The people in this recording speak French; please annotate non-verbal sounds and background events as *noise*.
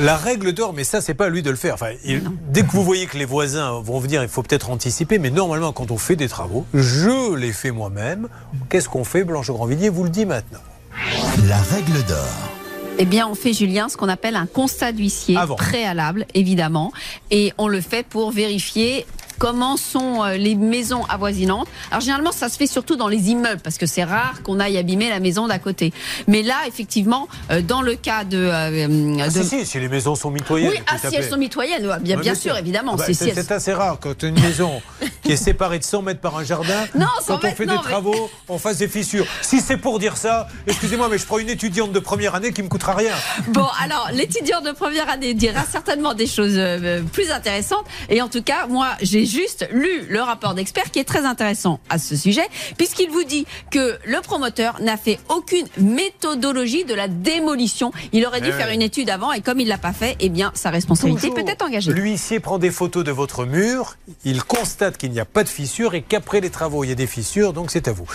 La règle d'or, mais ça, c'est pas à lui de le faire. Enfin, il- dès que vous voyez que les voisins vont venir, il faut peut-être anticiper. Mais normalement, quand on fait des travaux, je les fais moi-même. Qu'est-ce qu'on fait, Blanche Grandvilliers? Vous le dit maintenant. La règle d'or. Eh bien, on fait, Julien, ce qu'on appelle un constat d'huissier Avant. préalable, évidemment. Et on le fait pour vérifier comment sont euh, les maisons avoisinantes. Alors, généralement, ça se fait surtout dans les immeubles, parce que c'est rare qu'on aille abîmer la maison d'à côté. Mais là, effectivement, euh, dans le cas de... euh, Ah, de- si, si, si les maisons sont mitoyennes. oui, ah, si elles sont mitoyennes, bien, sûr, évidemment. Bah, c'est- si elles- c'est assez rare quand une maison *laughs* qui est séparée de 100 mètres par un jardin, *laughs* Non, 100 quand on mètres, fait non, des mais- travaux, *laughs* on fasse des fissures. Si c'est pour dire ça, excusez-moi, mais je prends une étudiante de première année qui me coûtera rien. Bon, alors, l'étudiant de première année dira certainement des choses euh, plus intéressantes. Et en tout cas, moi, j'ai juste lu le rapport d'expert qui est très intéressant à ce sujet, puisqu'il vous dit que le promoteur n'a fait aucune méthodologie de la démolition. Il aurait dû Eh faire une étude avant, et comme il l'a pas fait, eh bien, sa responsabilité Toujours, peut être engagée. L'huissier prend des photos de votre mur, il constate qu'il n'y a pas de fissures et qu'après les travaux, il y a des fissures, donc c'est à vous.